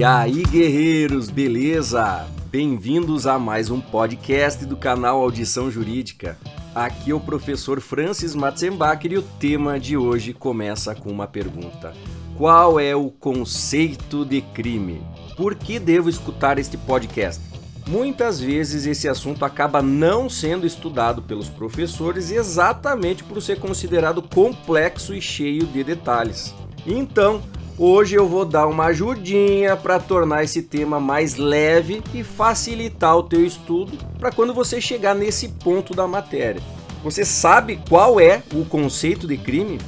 E aí, guerreiros, beleza? Bem-vindos a mais um podcast do canal Audição Jurídica. Aqui é o professor Francis Matzenbacher e o tema de hoje começa com uma pergunta: Qual é o conceito de crime? Por que devo escutar este podcast? Muitas vezes esse assunto acaba não sendo estudado pelos professores exatamente por ser considerado complexo e cheio de detalhes. Então, hoje eu vou dar uma ajudinha para tornar esse tema mais leve e facilitar o teu estudo para quando você chegar nesse ponto da matéria. Você sabe qual é o conceito de crime?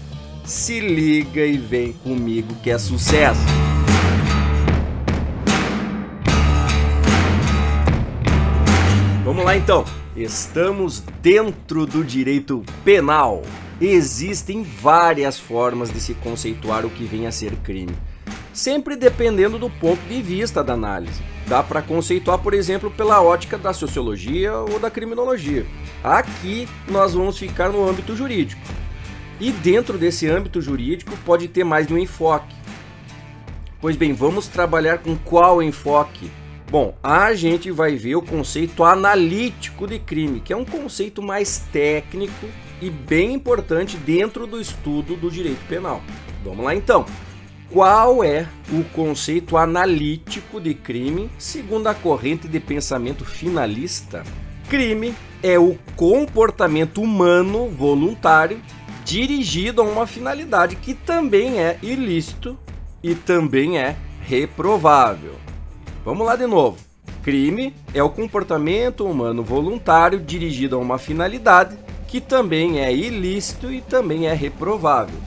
Se liga e vem comigo que é sucesso. Vamos lá então. Estamos dentro do direito penal. Existem várias formas de se conceituar o que vem a ser crime, sempre dependendo do ponto de vista da análise. Dá para conceituar, por exemplo, pela ótica da sociologia ou da criminologia. Aqui nós vamos ficar no âmbito jurídico. E dentro desse âmbito jurídico pode ter mais de um enfoque. Pois bem, vamos trabalhar com qual enfoque? Bom, a gente vai ver o conceito analítico de crime, que é um conceito mais técnico e bem importante dentro do estudo do direito penal. Vamos lá então. Qual é o conceito analítico de crime segundo a corrente de pensamento finalista? Crime é o comportamento humano voluntário dirigido a uma finalidade que também é ilícito e também é reprovável. Vamos lá de novo. Crime é o comportamento humano voluntário dirigido a uma finalidade que também é ilícito e também é reprovável.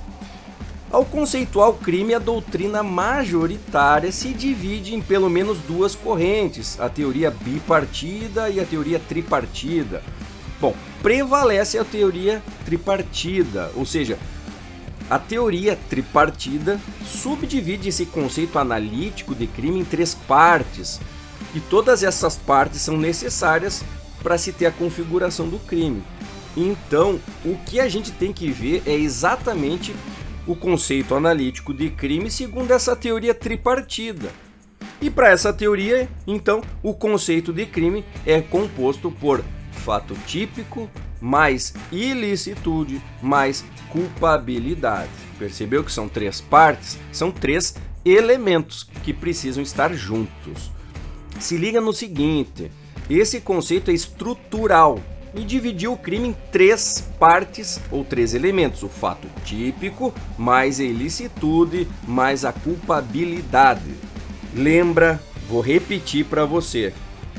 Ao conceituar o crime, a doutrina majoritária se divide em pelo menos duas correntes, a teoria bipartida e a teoria tripartida. Bom, prevalece a teoria tripartida, ou seja, a teoria tripartida subdivide esse conceito analítico de crime em três partes, e todas essas partes são necessárias para se ter a configuração do crime. Então, o que a gente tem que ver é exatamente o conceito analítico de crime segundo essa teoria tripartida. E para essa teoria, então, o conceito de crime é composto por fato típico, mais ilicitude, mais culpabilidade. Percebeu que são três partes? São três elementos que precisam estar juntos. Se liga no seguinte: esse conceito é estrutural e dividiu o crime em três partes ou três elementos: o fato típico, mais a ilicitude, mais a culpabilidade. Lembra, vou repetir para você: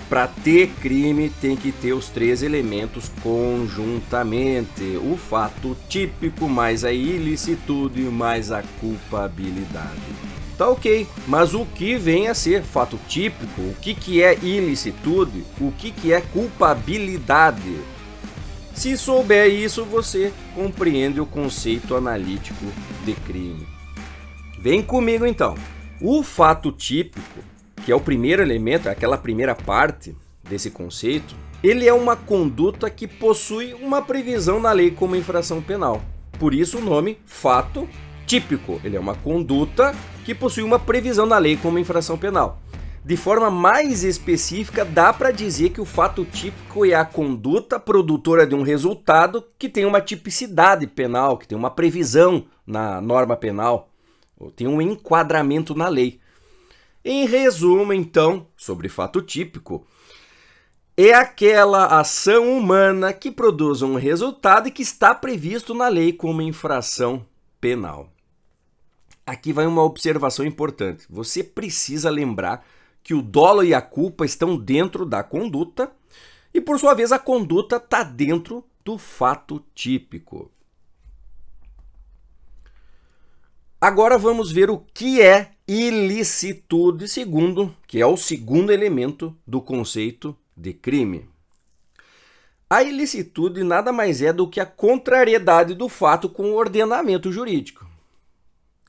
para ter crime, tem que ter os três elementos conjuntamente: o fato típico, mais a ilicitude, mais a culpabilidade. Tá ok, mas o que vem a ser fato típico? O que, que é ilicitude? O que, que é culpabilidade? Se souber isso, você compreende o conceito analítico de crime. Vem comigo então. O fato típico que é o primeiro elemento, aquela primeira parte desse conceito, ele é uma conduta que possui uma previsão na lei como infração penal. Por isso o nome fato típico. Ele é uma conduta que possui uma previsão na lei como infração penal. De forma mais específica, dá para dizer que o fato típico é a conduta produtora de um resultado que tem uma tipicidade penal, que tem uma previsão na norma penal, ou tem um enquadramento na lei. Em resumo, então, sobre fato típico, é aquela ação humana que produz um resultado e que está previsto na lei como infração penal. Aqui vai uma observação importante. Você precisa lembrar que o dolo e a culpa estão dentro da conduta e, por sua vez, a conduta está dentro do fato típico. Agora vamos ver o que é ilicitude, segundo, que é o segundo elemento do conceito de crime. A ilicitude nada mais é do que a contrariedade do fato com o ordenamento jurídico.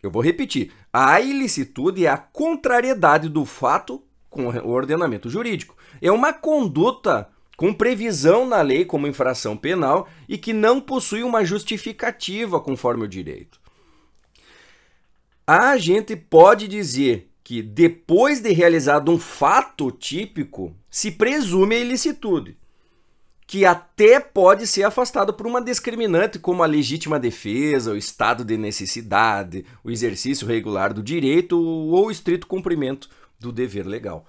Eu vou repetir. A ilicitude é a contrariedade do fato com o ordenamento jurídico. É uma conduta com previsão na lei como infração penal e que não possui uma justificativa conforme o direito. A gente pode dizer que depois de realizado um fato típico, se presume a ilicitude, que até pode ser afastado por uma discriminante como a legítima defesa, o estado de necessidade, o exercício regular do direito ou o estrito cumprimento do dever legal.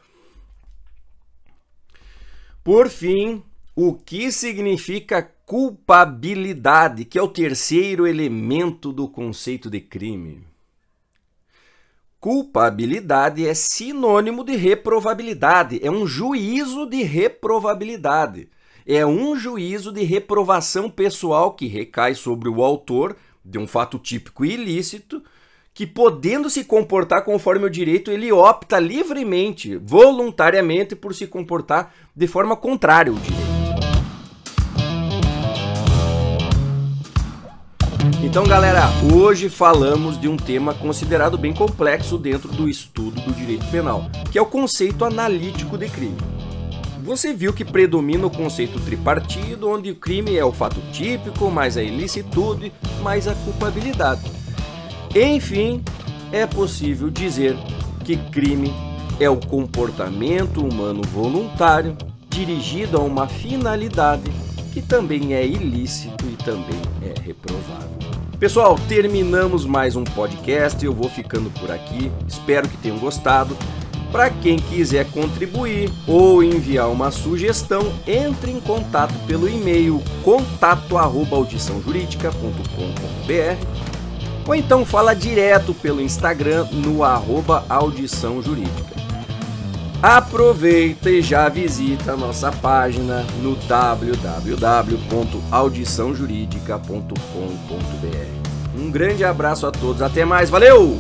Por fim, o que significa culpabilidade, que é o terceiro elemento do conceito de crime? Culpabilidade é sinônimo de reprovabilidade, é um juízo de reprovabilidade. É um juízo de reprovação pessoal que recai sobre o autor de um fato típico ilícito que, podendo se comportar conforme o direito, ele opta livremente, voluntariamente, por se comportar de forma contrária ao direito. Então, galera, hoje falamos de um tema considerado bem complexo dentro do estudo do direito penal, que é o conceito analítico de crime. Você viu que predomina o conceito tripartido, onde o crime é o fato típico, mais a ilicitude, mais a culpabilidade. Enfim, é possível dizer que crime é o comportamento humano voluntário dirigido a uma finalidade que também é ilícito e também é reprovável. Pessoal, terminamos mais um podcast. Eu vou ficando por aqui. Espero que tenham gostado. Para quem quiser contribuir ou enviar uma sugestão, entre em contato pelo e-mail contato@audiçãojurídica.com.br ou então fala direto pelo Instagram no arroba Audição Jurídica. Aproveita e já visita a nossa página no www.audiçãojuridica.com.br. Um grande abraço a todos, até mais, valeu!